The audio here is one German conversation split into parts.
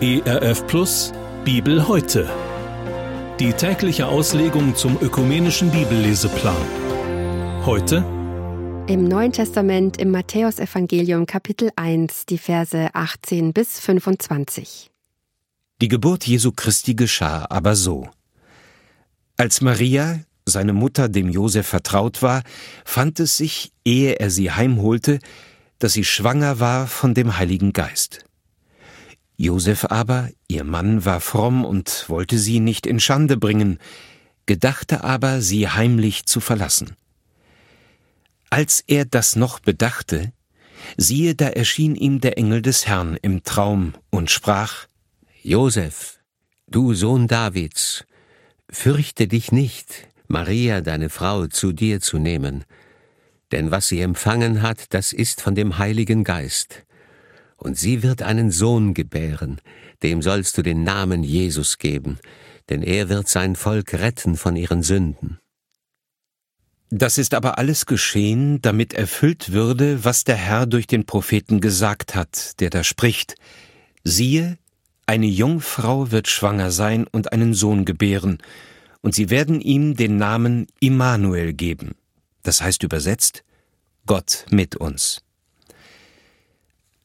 ERF Plus Bibel heute. Die tägliche Auslegung zum ökumenischen Bibelleseplan. Heute im Neuen Testament im Matthäusevangelium Kapitel 1, die Verse 18 bis 25. Die Geburt Jesu Christi geschah aber so. Als Maria, seine Mutter, dem Josef vertraut war, fand es sich, ehe er sie heimholte, dass sie schwanger war von dem Heiligen Geist. Josef aber, ihr Mann, war fromm und wollte sie nicht in Schande bringen, gedachte aber, sie heimlich zu verlassen. Als er das noch bedachte, siehe, da erschien ihm der Engel des Herrn im Traum und sprach, Josef, du Sohn Davids, fürchte dich nicht, Maria, deine Frau, zu dir zu nehmen, denn was sie empfangen hat, das ist von dem Heiligen Geist. Und sie wird einen Sohn gebären, dem sollst du den Namen Jesus geben, denn er wird sein Volk retten von ihren Sünden. Das ist aber alles geschehen, damit erfüllt würde, was der Herr durch den Propheten gesagt hat, der da spricht, siehe, eine Jungfrau wird schwanger sein und einen Sohn gebären, und sie werden ihm den Namen Immanuel geben, das heißt übersetzt Gott mit uns.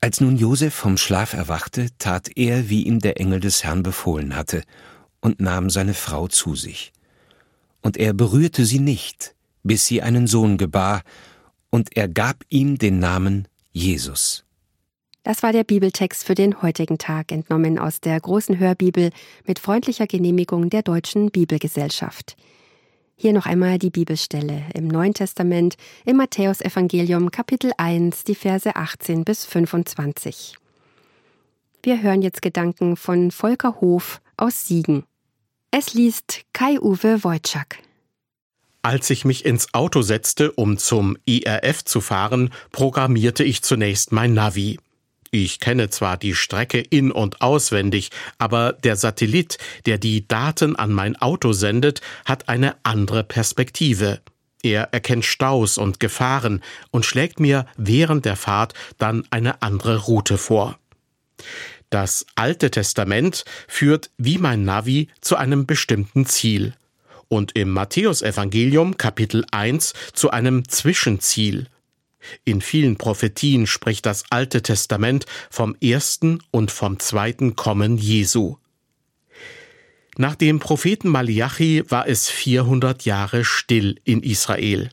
Als nun Josef vom Schlaf erwachte, tat er, wie ihm der Engel des Herrn befohlen hatte, und nahm seine Frau zu sich. Und er berührte sie nicht, bis sie einen Sohn gebar, und er gab ihm den Namen Jesus. Das war der Bibeltext für den heutigen Tag, entnommen aus der großen Hörbibel mit freundlicher Genehmigung der Deutschen Bibelgesellschaft. Hier noch einmal die Bibelstelle im Neuen Testament im Matthäusevangelium Kapitel 1, die Verse 18 bis 25. Wir hören jetzt Gedanken von Volker Hof aus Siegen. Es liest Kai-Uwe Wojczak. Als ich mich ins Auto setzte, um zum IRF zu fahren, programmierte ich zunächst mein Navi. Ich kenne zwar die Strecke in und auswendig, aber der Satellit, der die Daten an mein Auto sendet, hat eine andere Perspektive. Er erkennt Staus und Gefahren und schlägt mir während der Fahrt dann eine andere Route vor. Das Alte Testament führt wie mein Navi zu einem bestimmten Ziel und im Matthäusevangelium Kapitel 1 zu einem Zwischenziel. In vielen Prophetien spricht das Alte Testament vom ersten und vom zweiten Kommen Jesu. Nach dem Propheten Malachi war es 400 Jahre still in Israel.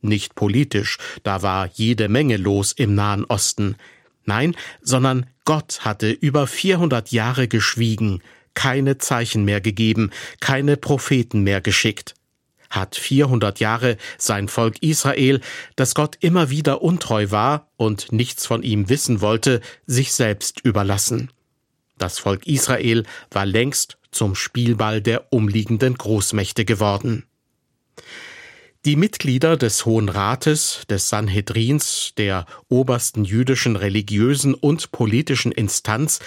Nicht politisch, da war jede Menge los im Nahen Osten. Nein, sondern Gott hatte über 400 Jahre geschwiegen, keine Zeichen mehr gegeben, keine Propheten mehr geschickt hat 400 Jahre sein Volk Israel, das Gott immer wieder untreu war und nichts von ihm wissen wollte, sich selbst überlassen. Das Volk Israel war längst zum Spielball der umliegenden Großmächte geworden. Die Mitglieder des Hohen Rates, des Sanhedrins, der obersten jüdischen religiösen und politischen Instanz,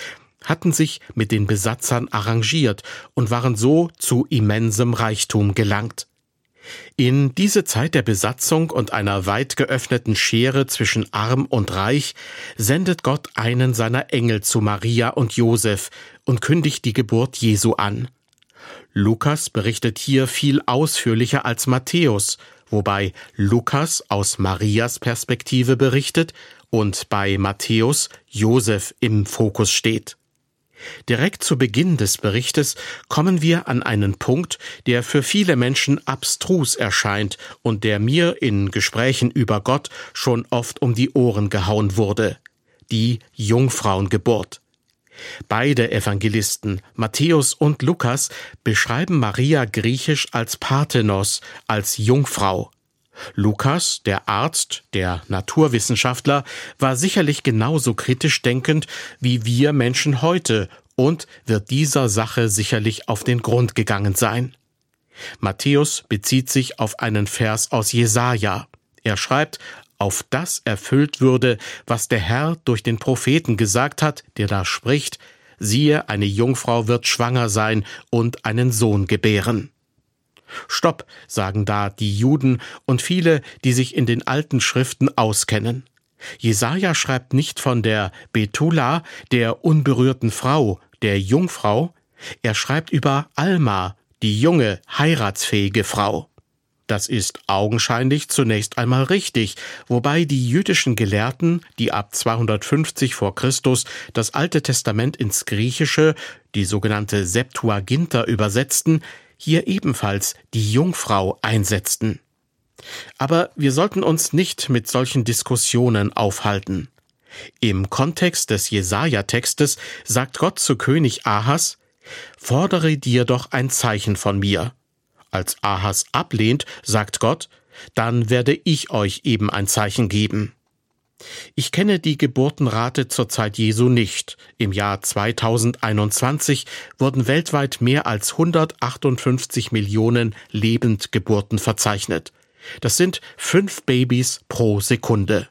hatten sich mit den Besatzern arrangiert und waren so zu immensem Reichtum gelangt. In diese Zeit der Besatzung und einer weit geöffneten Schere zwischen arm und reich sendet Gott einen seiner Engel zu Maria und Josef und kündigt die Geburt Jesu an. Lukas berichtet hier viel ausführlicher als Matthäus, wobei Lukas aus Marias Perspektive berichtet und bei Matthäus Josef im Fokus steht. Direkt zu Beginn des Berichtes kommen wir an einen Punkt, der für viele Menschen abstrus erscheint und der mir in Gesprächen über Gott schon oft um die Ohren gehauen wurde. Die Jungfrauengeburt. Beide Evangelisten, Matthäus und Lukas, beschreiben Maria griechisch als Parthenos, als Jungfrau. Lukas, der Arzt, der Naturwissenschaftler, war sicherlich genauso kritisch denkend wie wir Menschen heute und wird dieser Sache sicherlich auf den Grund gegangen sein. Matthäus bezieht sich auf einen Vers aus Jesaja. Er schreibt, auf das erfüllt würde, was der Herr durch den Propheten gesagt hat, der da spricht, siehe, eine Jungfrau wird schwanger sein und einen Sohn gebären. Stopp, sagen da die Juden und viele, die sich in den alten Schriften auskennen. Jesaja schreibt nicht von der Betula, der unberührten Frau, der Jungfrau, er schreibt über Alma, die junge, heiratsfähige Frau. Das ist augenscheinlich zunächst einmal richtig, wobei die jüdischen Gelehrten, die ab 250 vor Christus das Alte Testament ins Griechische, die sogenannte Septuaginta übersetzten, hier ebenfalls die Jungfrau einsetzten. Aber wir sollten uns nicht mit solchen Diskussionen aufhalten. Im Kontext des Jesaja-Textes sagt Gott zu König Ahas, Fordere dir doch ein Zeichen von mir. Als Ahas ablehnt, sagt Gott, dann werde ich euch eben ein Zeichen geben. Ich kenne die Geburtenrate zur Zeit Jesu nicht. Im Jahr 2021 wurden weltweit mehr als 158 Millionen Lebendgeburten verzeichnet. Das sind fünf Babys pro Sekunde.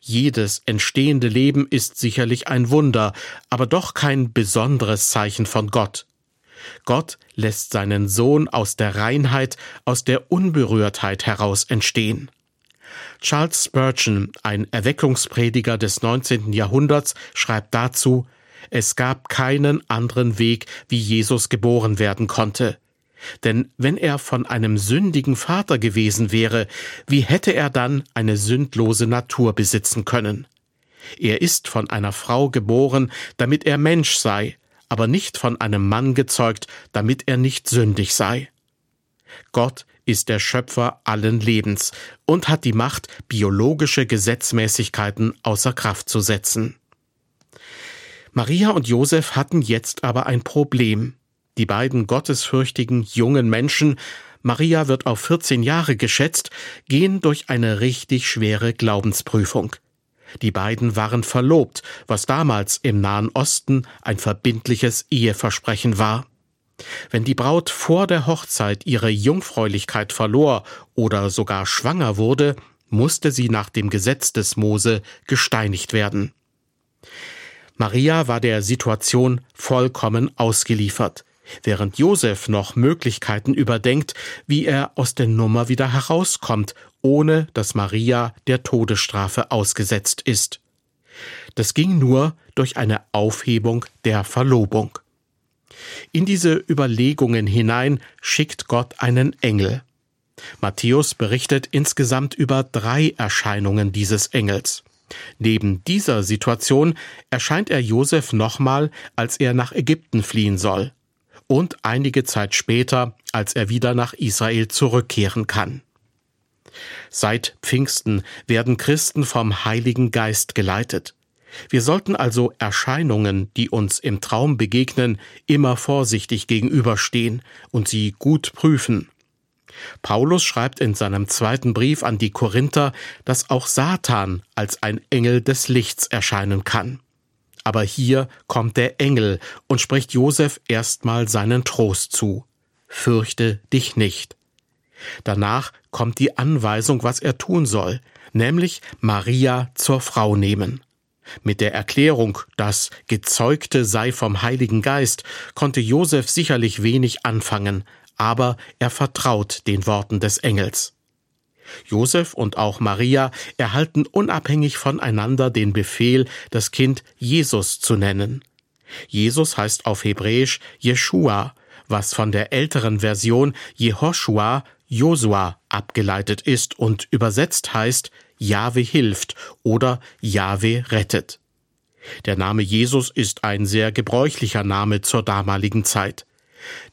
Jedes entstehende Leben ist sicherlich ein Wunder, aber doch kein besonderes Zeichen von Gott. Gott lässt seinen Sohn aus der Reinheit, aus der Unberührtheit heraus entstehen. Charles Spurgeon, ein Erweckungsprediger des 19. Jahrhunderts, schreibt dazu, es gab keinen anderen Weg, wie Jesus geboren werden konnte. Denn wenn er von einem sündigen Vater gewesen wäre, wie hätte er dann eine sündlose Natur besitzen können? Er ist von einer Frau geboren, damit er Mensch sei, aber nicht von einem Mann gezeugt, damit er nicht sündig sei. Gott ist der Schöpfer allen Lebens und hat die Macht, biologische Gesetzmäßigkeiten außer Kraft zu setzen. Maria und Josef hatten jetzt aber ein Problem. Die beiden gottesfürchtigen jungen Menschen, Maria wird auf 14 Jahre geschätzt, gehen durch eine richtig schwere Glaubensprüfung. Die beiden waren verlobt, was damals im Nahen Osten ein verbindliches Eheversprechen war. Wenn die Braut vor der Hochzeit ihre Jungfräulichkeit verlor oder sogar schwanger wurde, musste sie nach dem Gesetz des Mose gesteinigt werden. Maria war der Situation vollkommen ausgeliefert während Josef noch Möglichkeiten überdenkt, wie er aus der Nummer wieder herauskommt, ohne dass Maria der Todesstrafe ausgesetzt ist. Das ging nur durch eine Aufhebung der Verlobung. In diese Überlegungen hinein schickt Gott einen Engel. Matthäus berichtet insgesamt über drei Erscheinungen dieses Engels. Neben dieser Situation erscheint er Josef nochmal, als er nach Ägypten fliehen soll und einige Zeit später, als er wieder nach Israel zurückkehren kann. Seit Pfingsten werden Christen vom Heiligen Geist geleitet. Wir sollten also Erscheinungen, die uns im Traum begegnen, immer vorsichtig gegenüberstehen und sie gut prüfen. Paulus schreibt in seinem zweiten Brief an die Korinther, dass auch Satan als ein Engel des Lichts erscheinen kann. Aber hier kommt der Engel und spricht Josef erstmal seinen Trost zu. Fürchte dich nicht. Danach kommt die Anweisung, was er tun soll, nämlich Maria zur Frau nehmen. Mit der Erklärung, das Gezeugte sei vom Heiligen Geist, konnte Josef sicherlich wenig anfangen, aber er vertraut den Worten des Engels. Josef und auch Maria erhalten unabhängig voneinander den Befehl, das Kind Jesus zu nennen. Jesus heißt auf Hebräisch Jeshua, was von der älteren Version Jehoshua, Josua abgeleitet ist und übersetzt heißt Jahwe hilft oder Jahwe rettet. Der Name Jesus ist ein sehr gebräuchlicher Name zur damaligen Zeit.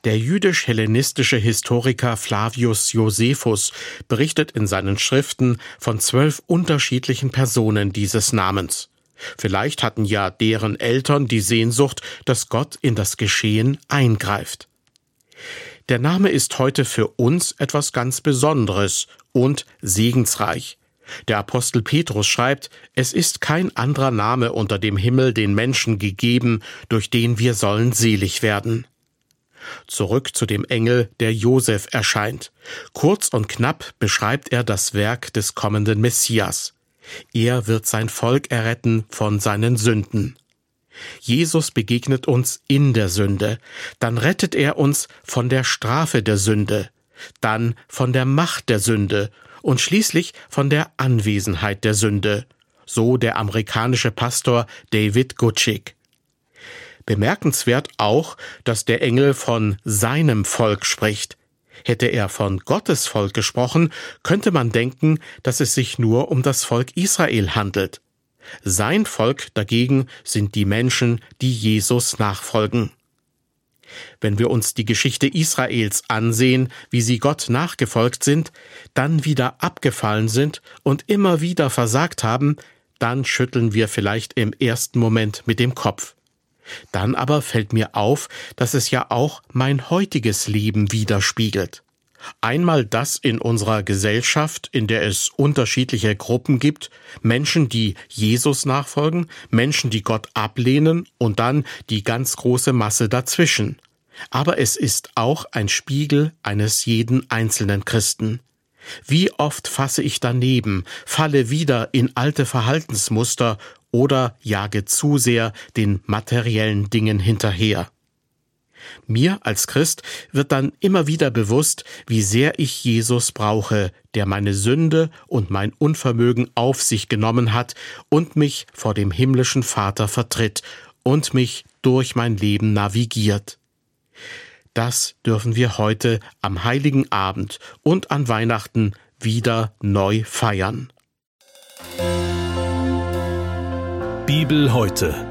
Der jüdisch-hellenistische Historiker Flavius Josephus berichtet in seinen Schriften von zwölf unterschiedlichen Personen dieses Namens. Vielleicht hatten ja deren Eltern die Sehnsucht, dass Gott in das Geschehen eingreift. Der Name ist heute für uns etwas ganz Besonderes und segensreich. Der Apostel Petrus schreibt, es ist kein anderer Name unter dem Himmel den Menschen gegeben, durch den wir sollen selig werden. Zurück zu dem Engel, der Josef erscheint. Kurz und knapp beschreibt er das Werk des kommenden Messias. Er wird sein Volk erretten von seinen Sünden. Jesus begegnet uns in der Sünde, dann rettet er uns von der Strafe der Sünde, dann von der Macht der Sünde und schließlich von der Anwesenheit der Sünde. so der amerikanische Pastor David Gutschick. Bemerkenswert auch, dass der Engel von seinem Volk spricht. Hätte er von Gottes Volk gesprochen, könnte man denken, dass es sich nur um das Volk Israel handelt. Sein Volk dagegen sind die Menschen, die Jesus nachfolgen. Wenn wir uns die Geschichte Israels ansehen, wie sie Gott nachgefolgt sind, dann wieder abgefallen sind und immer wieder versagt haben, dann schütteln wir vielleicht im ersten Moment mit dem Kopf. Dann aber fällt mir auf, dass es ja auch mein heutiges Leben widerspiegelt. Einmal das in unserer Gesellschaft, in der es unterschiedliche Gruppen gibt, Menschen, die Jesus nachfolgen, Menschen, die Gott ablehnen und dann die ganz große Masse dazwischen. Aber es ist auch ein Spiegel eines jeden einzelnen Christen. Wie oft fasse ich daneben, falle wieder in alte Verhaltensmuster oder jage zu sehr den materiellen Dingen hinterher. Mir als Christ wird dann immer wieder bewusst, wie sehr ich Jesus brauche, der meine Sünde und mein Unvermögen auf sich genommen hat und mich vor dem himmlischen Vater vertritt und mich durch mein Leben navigiert. Das dürfen wir heute am heiligen Abend und an Weihnachten wieder neu feiern. Bibel heute.